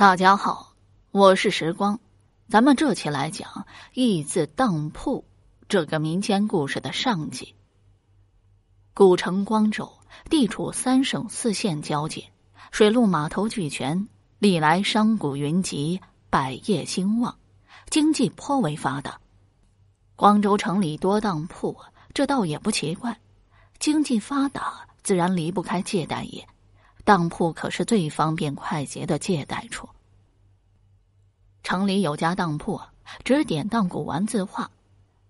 大家好，我是时光，咱们这期来讲“义字当铺”这个民间故事的上集。古城光州地处三省四县交界，水陆码头俱全，历来商贾云集，百业兴旺，经济颇为发达。光州城里多当铺，这倒也不奇怪，经济发达自然离不开借贷业。当铺可是最方便快捷的借贷处。城里有家当铺，只典当古玩字画，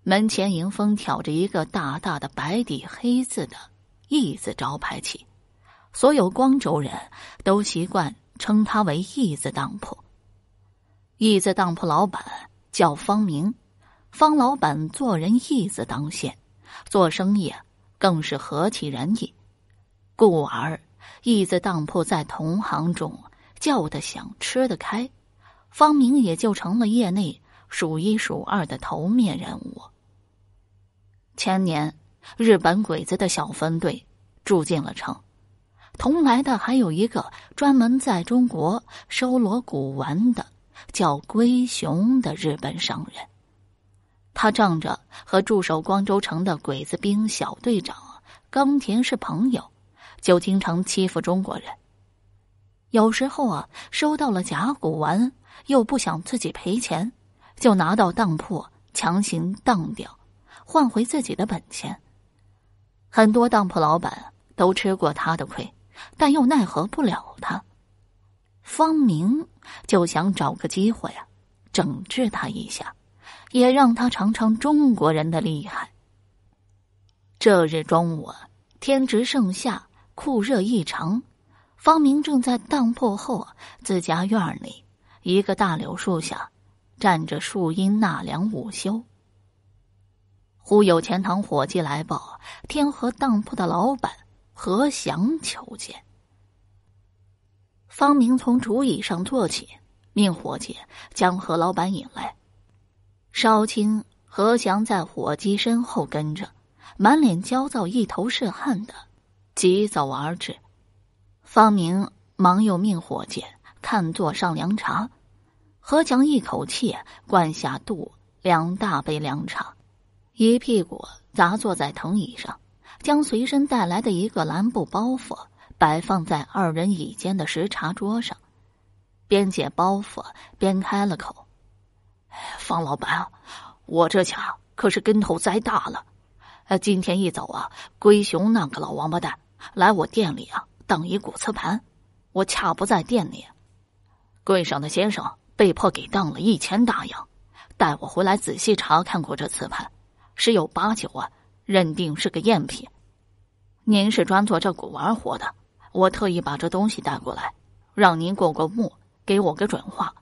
门前迎风挑着一个大大的白底黑字的“义”字招牌旗，所有光州人都习惯称它为“义”字当铺。义字当铺老板叫方明，方老板做人义字当先，做生意更是何其仁义，故而。义字当铺在同行中叫得响、吃得开，方明也就成了业内数一数二的头面人物。前年，日本鬼子的小分队住进了城，同来的还有一个专门在中国收罗古玩的，叫龟熊的日本商人。他仗着和驻守光州城的鬼子兵小队长冈田是朋友。就经常欺负中国人。有时候啊，收到了假古玩，又不想自己赔钱，就拿到当铺强行当掉，换回自己的本钱。很多当铺老板都吃过他的亏，但又奈何不了他。方明就想找个机会啊，整治他一下，也让他尝尝中国人的厉害。这日中午，天值盛夏。酷热异常，方明正在当铺后自家院里一个大柳树下站着树荫纳凉午休。忽有钱塘伙计来报，天河当铺的老板何祥求见。方明从竹椅上坐起，命伙计将何老板引来。稍清何祥在伙计身后跟着，满脸焦躁，一头是汗的。急走而至，方明忙又命伙计看座上凉茶。何强一口气灌下肚两大杯凉茶，一屁股砸坐在藤椅上，将随身带来的一个蓝布包袱摆放在二人椅间的石茶桌上，边解包袱边开了口：“方老板，我这下可是跟头栽大了。”呃，今天一早啊，龟熊那个老王八蛋来我店里啊，当一古瓷盘，我恰不在店里，柜上的先生被迫给当了一千大洋，带我回来仔细查看过这瓷盘，十有八九啊，认定是个赝品。您是专做这古玩活的，我特意把这东西带过来，让您过过目，给我个准话。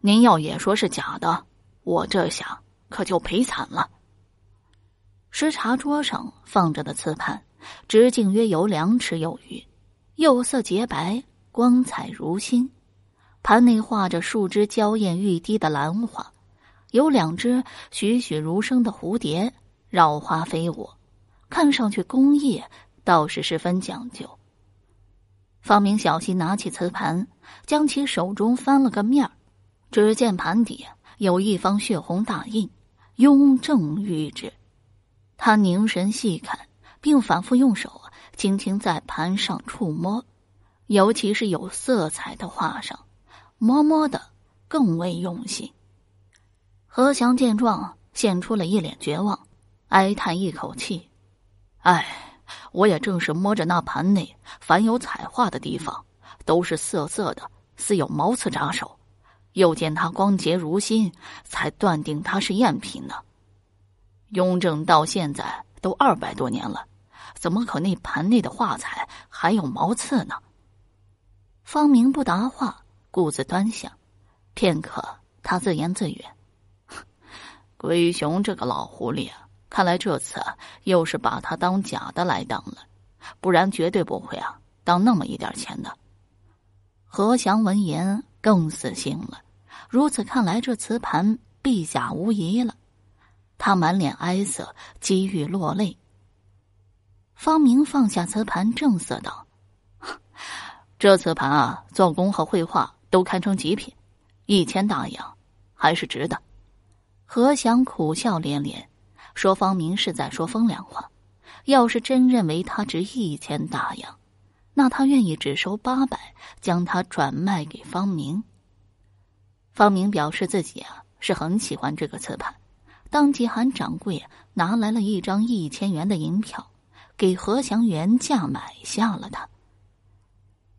您要也说是假的，我这下可就赔惨了。石茶桌上放着的瓷盘，直径约有两尺有余，釉色洁白，光彩如新。盘内画着数只娇艳欲滴的兰花，有两只栩栩如生的蝴蝶绕花飞舞，看上去工艺倒是十分讲究。方明小心拿起瓷盘，将其手中翻了个面儿，只见盘底有一方血红大印，雍正玉制。他凝神细看，并反复用手轻轻在盘上触摸，尤其是有色彩的画上，摸摸的更为用心。何祥见状，现出了一脸绝望，哀叹一口气：“哎，我也正是摸着那盘内凡有彩画的地方，都是涩涩的，似有毛刺扎手，又见它光洁如新，才断定它是赝品呢。”雍正到现在都二百多年了，怎么可那盘内的画彩还有毛刺呢？方明不答话，顾自端详。片刻，他自言自语：“ 龟熊这个老狐狸啊，看来这次又是把他当假的来当了，不然绝对不会啊当那么一点钱的。”何祥闻言更死心了，如此看来，这瓷盘必假无疑了。他满脸哀色，几欲落泪。方明放下瓷盘，正色道：“ 这瓷盘啊，做工和绘画都堪称极品，一千大洋还是值的。何祥苦笑连连，说：“方明是在说风凉话。要是真认为他值一千大洋，那他愿意只收八百，将他转卖给方明。”方明表示自己啊是很喜欢这个瓷盘，当即喊掌柜拿来了一张一千元的银票，给何祥原价买下了它。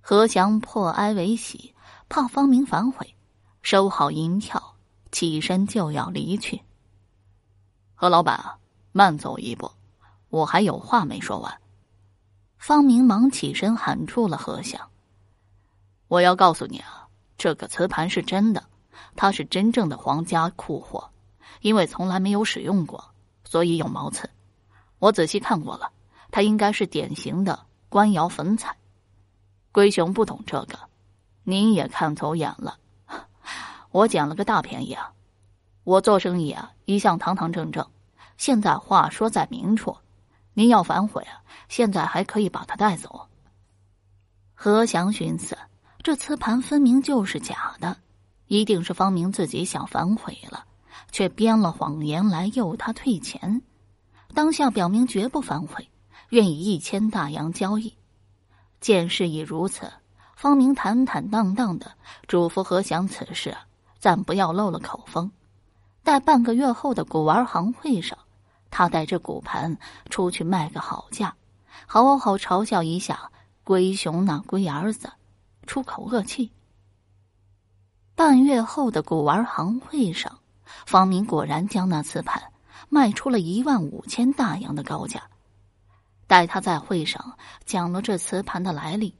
何祥破哀为喜，怕方明反悔，收好银票，起身就要离去。何老板，慢走一步，我还有话没说完。方明忙起身喊住了何祥：“我要告诉你啊，这个瓷盘是真的。”它是真正的皇家库货，因为从来没有使用过，所以有毛刺。我仔细看过了，它应该是典型的官窑粉彩。龟雄不懂这个，您也看走眼了。我捡了个大便宜啊！我做生意啊，一向堂堂正正。现在话说在明处，您要反悔啊，现在还可以把它带走。何祥寻思，这瓷盘分明就是假的。一定是方明自己想反悔了，却编了谎言来诱他退钱。当下表明绝不反悔，愿以一千大洋交易。见事已如此，方明坦坦荡荡的嘱咐何祥此事暂不要漏了口风。待半个月后的古玩行会上，他带着骨盘出去卖个好价，好好嘲笑一下龟熊那龟儿子，出口恶气。半月后的古玩行会上，方明果然将那瓷盘卖出了一万五千大洋的高价。待他在会上讲了这瓷盘的来历，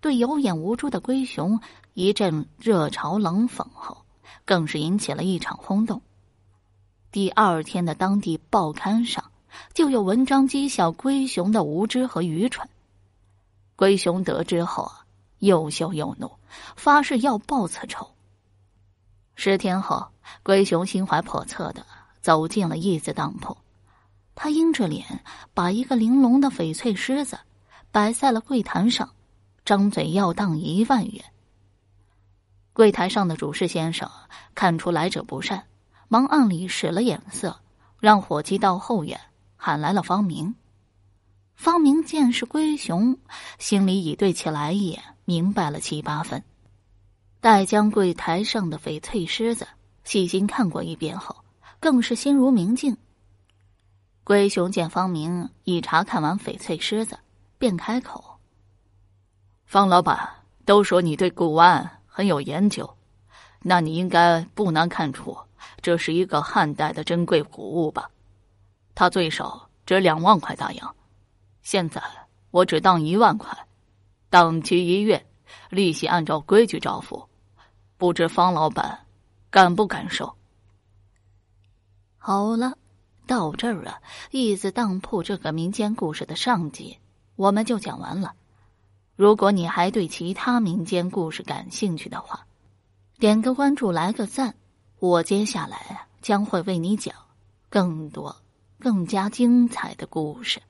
对有眼无珠的龟雄一阵热嘲冷讽后，更是引起了一场轰动。第二天的当地报刊上就有文章讥笑龟雄的无知和愚蠢。龟雄得知后啊，又羞又怒，发誓要报此仇。十天后，龟雄心怀叵测的走进了义字当铺，他阴着脸把一个玲珑的翡翠狮子摆在了柜台上，张嘴要当一万元。柜台上的主事先生看出来者不善，忙暗里使了眼色，让伙计到后院喊来了方明。方明见是龟雄，心里已对其来意明白了七八分。待将柜台上的翡翠狮子细心看过一遍后，更是心如明镜。龟雄见方明一查看完翡翠狮子，便开口：“方老板，都说你对古玩很有研究，那你应该不难看出这是一个汉代的珍贵古物吧？它最少值两万块大洋，现在我只当一万块，当期一月，利息按照规矩照付。”不知方老板敢不敢收？好了，到这儿啊，义字当铺这个民间故事的上集我们就讲完了。如果你还对其他民间故事感兴趣的话，点个关注，来个赞，我接下来将会为你讲更多、更加精彩的故事。